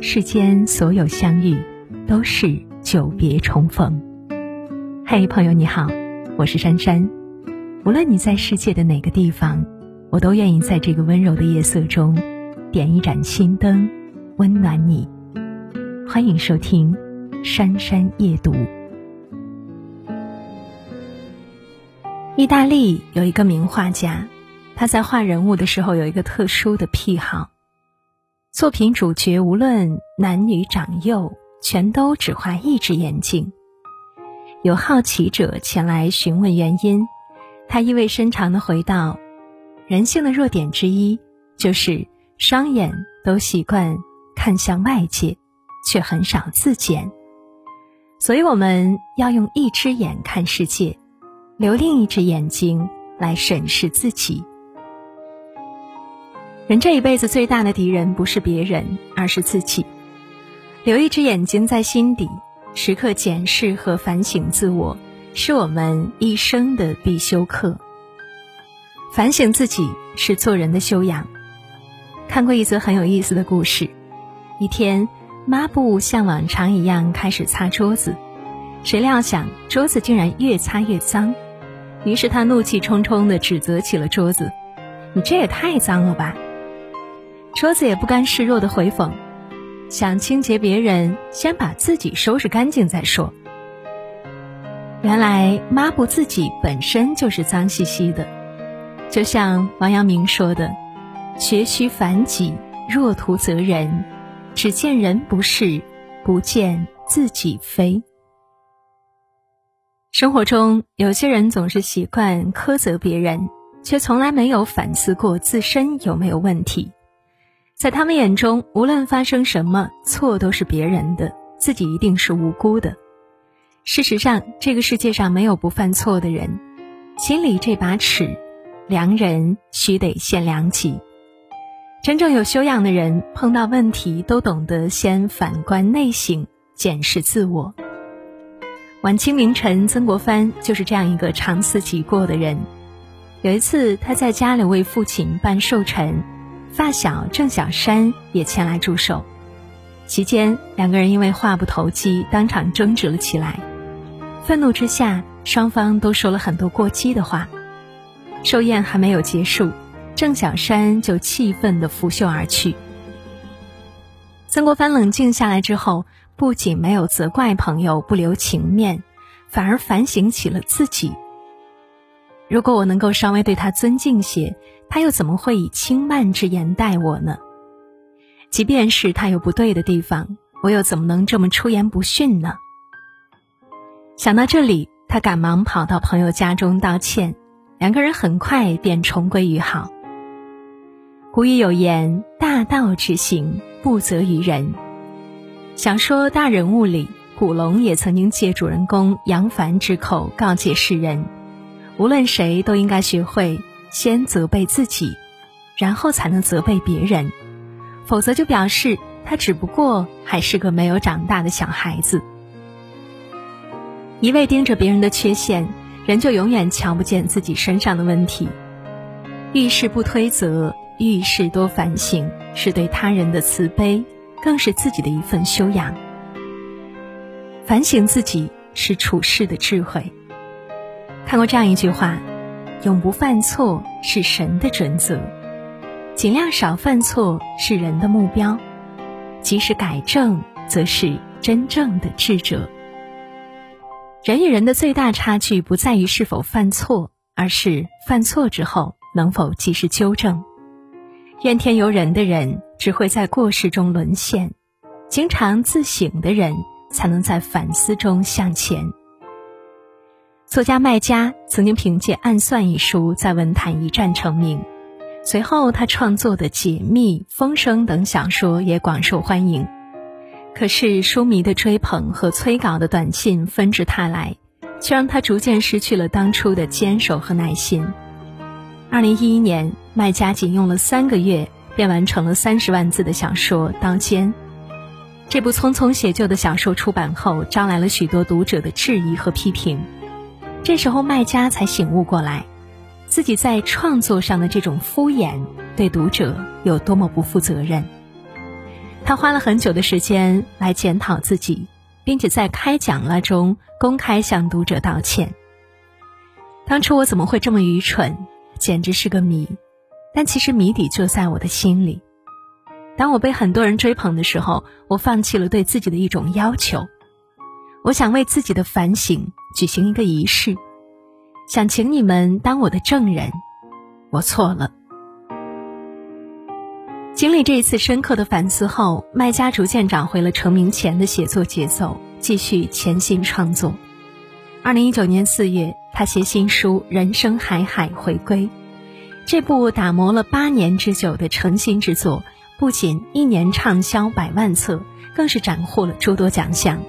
世间所有相遇，都是久别重逢。嘿，朋友你好，我是珊珊。无论你在世界的哪个地方，我都愿意在这个温柔的夜色中，点一盏心灯，温暖你。欢迎收听《珊珊夜读》。意大利有一个名画家，他在画人物的时候有一个特殊的癖好。作品主角无论男女长幼，全都只画一只眼睛。有好奇者前来询问原因，他意味深长的回道：“人性的弱点之一，就是双眼都习惯看向外界，却很少自检。所以我们要用一只眼看世界，留另一只眼睛来审视自己。”人这一辈子最大的敌人不是别人，而是自己。留一只眼睛在心底，时刻检视和反省自我，是我们一生的必修课。反省自己是做人的修养。看过一则很有意思的故事：一天，抹布像往常一样开始擦桌子，谁料想桌子竟然越擦越脏，于是他怒气冲冲地指责起了桌子：“你这也太脏了吧！”桌子也不甘示弱的回讽：“想清洁别人，先把自己收拾干净再说。”原来抹布自己本身就是脏兮兮的，就像王阳明说的：“学须反己，若图责人，只见人不是，不见自己非。”生活中，有些人总是习惯苛责别人，却从来没有反思过自身有没有问题。在他们眼中，无论发生什么，错都是别人的，自己一定是无辜的。事实上，这个世界上没有不犯错的人，心里这把尺，量人须得先量己。真正有修养的人，碰到问题都懂得先反观内省，检视自我。晚清名臣曾国藩就是这样一个长思己过的人。有一次，他在家里为父亲办寿辰。发小郑小山也前来助手，期间两个人因为话不投机，当场争执了起来。愤怒之下，双方都说了很多过激的话。寿宴还没有结束，郑小山就气愤地拂袖而去。曾国藩冷静下来之后，不仅没有责怪朋友不留情面，反而反省起了自己。如果我能够稍微对他尊敬些。他又怎么会以轻慢之言待我呢？即便是他有不对的地方，我又怎么能这么出言不逊呢？想到这里，他赶忙跑到朋友家中道歉，两个人很快便重归于好。古语有言：“大道之行，不责于人。”小说《大人物》里，古龙也曾经借主人公杨凡之口告诫世人：无论谁都应该学会。先责备自己，然后才能责备别人，否则就表示他只不过还是个没有长大的小孩子。一味盯着别人的缺陷，人就永远瞧不见自己身上的问题。遇事不推责，遇事多反省，是对他人的慈悲，更是自己的一份修养。反省自己是处事的智慧。看过这样一句话。永不犯错是神的准则，尽量少犯错是人的目标，及时改正，则是真正的智者。人与人的最大差距不在于是否犯错，而是犯错之后能否及时纠正。怨天尤人的人只会在过失中沦陷，经常自省的人才能在反思中向前。作家麦家曾经凭借《暗算》一书在文坛一战成名，随后他创作的《解密》《风声》等小说也广受欢迎。可是书迷的追捧和催稿的短信纷至沓来，却让他逐渐失去了当初的坚守和耐心。二零一一年，麦家仅用了三个月便完成了三十万字的小说《刀尖》。这部匆匆写就的小说出版后，招来了许多读者的质疑和批评。这时候，卖家才醒悟过来，自己在创作上的这种敷衍，对读者有多么不负责任。他花了很久的时间来检讨自己，并且在开讲了中公开向读者道歉。当初我怎么会这么愚蠢，简直是个谜。但其实谜底就在我的心里。当我被很多人追捧的时候，我放弃了对自己的一种要求。我想为自己的反省举行一个仪式，想请你们当我的证人。我错了。经历这一次深刻的反思后，麦家逐渐找回了成名前的写作节奏，继续潜心创作。二零一九年四月，他携新书《人生海海》回归。这部打磨了八年之久的诚心之作，不仅一年畅销百万册，更是斩获了诸多奖项。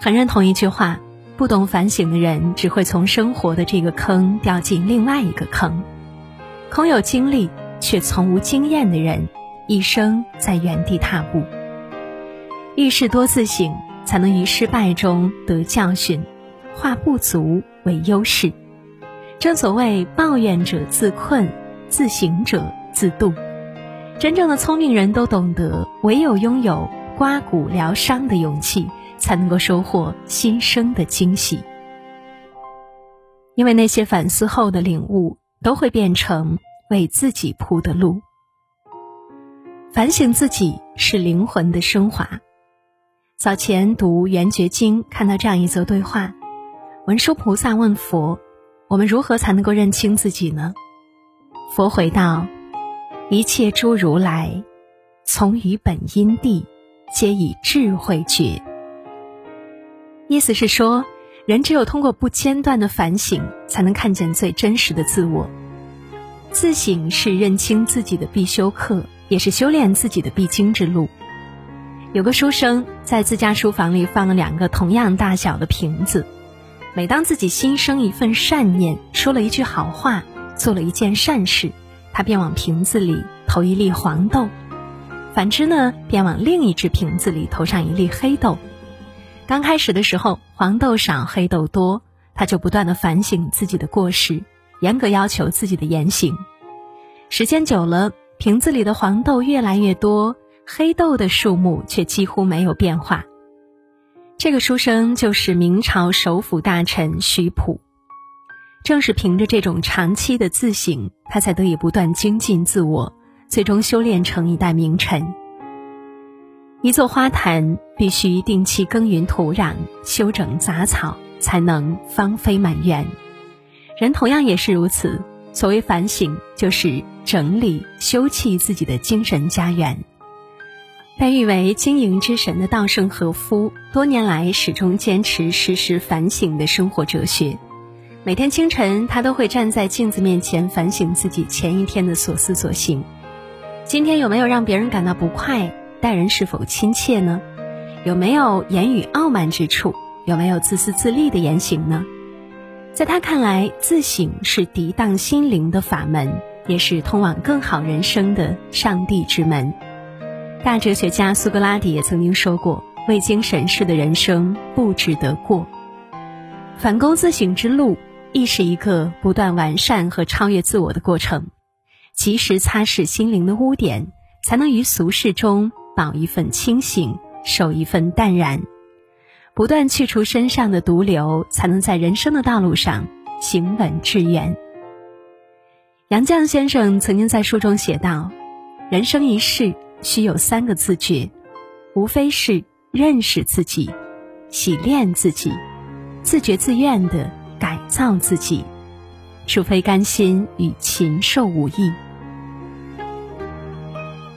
很认同一句话：不懂反省的人，只会从生活的这个坑掉进另外一个坑；空有经历却从无经验的人，一生在原地踏步。遇事多自省，才能于失败中得教训，化不足为优势。正所谓，抱怨者自困，自省者自渡。真正的聪明人都懂得，唯有拥有刮骨疗伤的勇气，才能够收获新生的惊喜。因为那些反思后的领悟，都会变成为自己铺的路。反省自己是灵魂的升华。早前读《圆觉经》，看到这样一则对话：文殊菩萨问佛。我们如何才能够认清自己呢？佛回道：“一切诸如来，从于本因地，皆以智慧觉。”意思是说，人只有通过不间断的反省，才能看见最真实的自我。自省是认清自己的必修课，也是修炼自己的必经之路。有个书生在自家书房里放了两个同样大小的瓶子。每当自己心生一份善念，说了一句好话，做了一件善事，他便往瓶子里投一粒黄豆；反之呢，便往另一只瓶子里投上一粒黑豆。刚开始的时候，黄豆少，黑豆多，他就不断的反省自己的过失，严格要求自己的言行。时间久了，瓶子里的黄豆越来越多，黑豆的数目却几乎没有变化。这个书生就是明朝首辅大臣徐溥，正是凭着这种长期的自省，他才得以不断精进自我，最终修炼成一代名臣。一座花坛必须定期耕耘土壤、修整杂草，才能芳菲满园。人同样也是如此，所谓反省，就是整理、修葺自己的精神家园。被誉为经营之神的稻盛和夫，多年来始终坚持时时反省的生活哲学。每天清晨，他都会站在镜子面前反省自己前一天的所思所行。今天有没有让别人感到不快？待人是否亲切呢？有没有言语傲慢之处？有没有自私自利的言行呢？在他看来，自省是涤荡心灵的法门，也是通往更好人生的上帝之门。大哲学家苏格拉底也曾经说过：“未经审视的人生不值得过。”反躬自省之路，亦是一个不断完善和超越自我的过程。及时擦拭心灵的污点，才能于俗世中保一份清醒，守一份淡然。不断去除身上的毒瘤，才能在人生的道路上行稳致远。杨绛先生曾经在书中写道：“人生一世。”需有三个自觉，无非是认识自己、洗练自己、自觉自愿的改造自己，除非甘心与禽兽无异。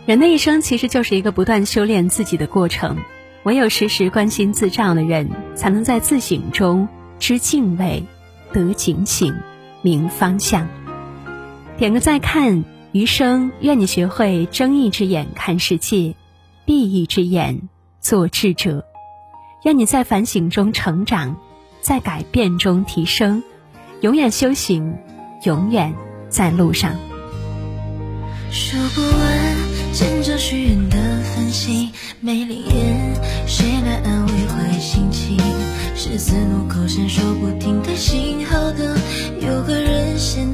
人的一生其实就是一个不断修炼自己的过程，唯有时时关心自照的人，才能在自省中知敬畏、得警醒、明方向。点个再看。余生，愿你学会睁一只眼看世界，闭一只眼做智者。愿你在反省中成长，在改变中提升，永远修行，永远在路上。数不完见证许愿的繁星，没灵验，谁来安慰坏心情？十字路口闪烁不停的信号灯，有个人先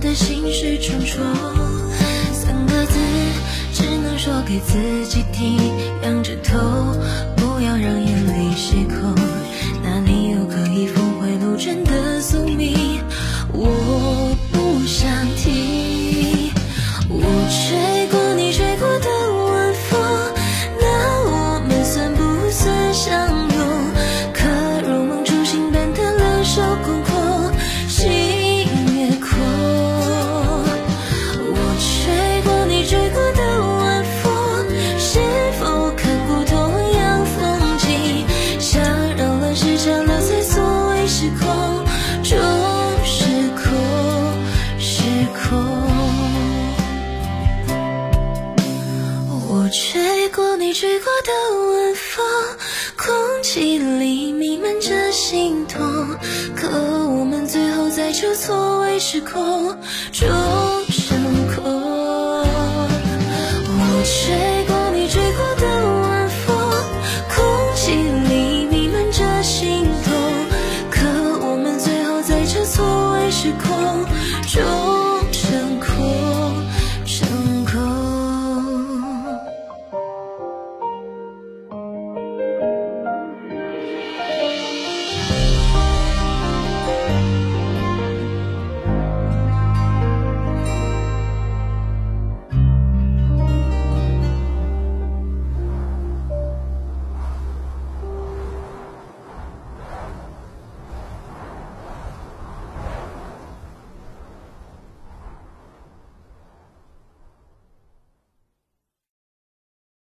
吹过的晚风空气里弥漫着心痛可我们最后在这错位时空终是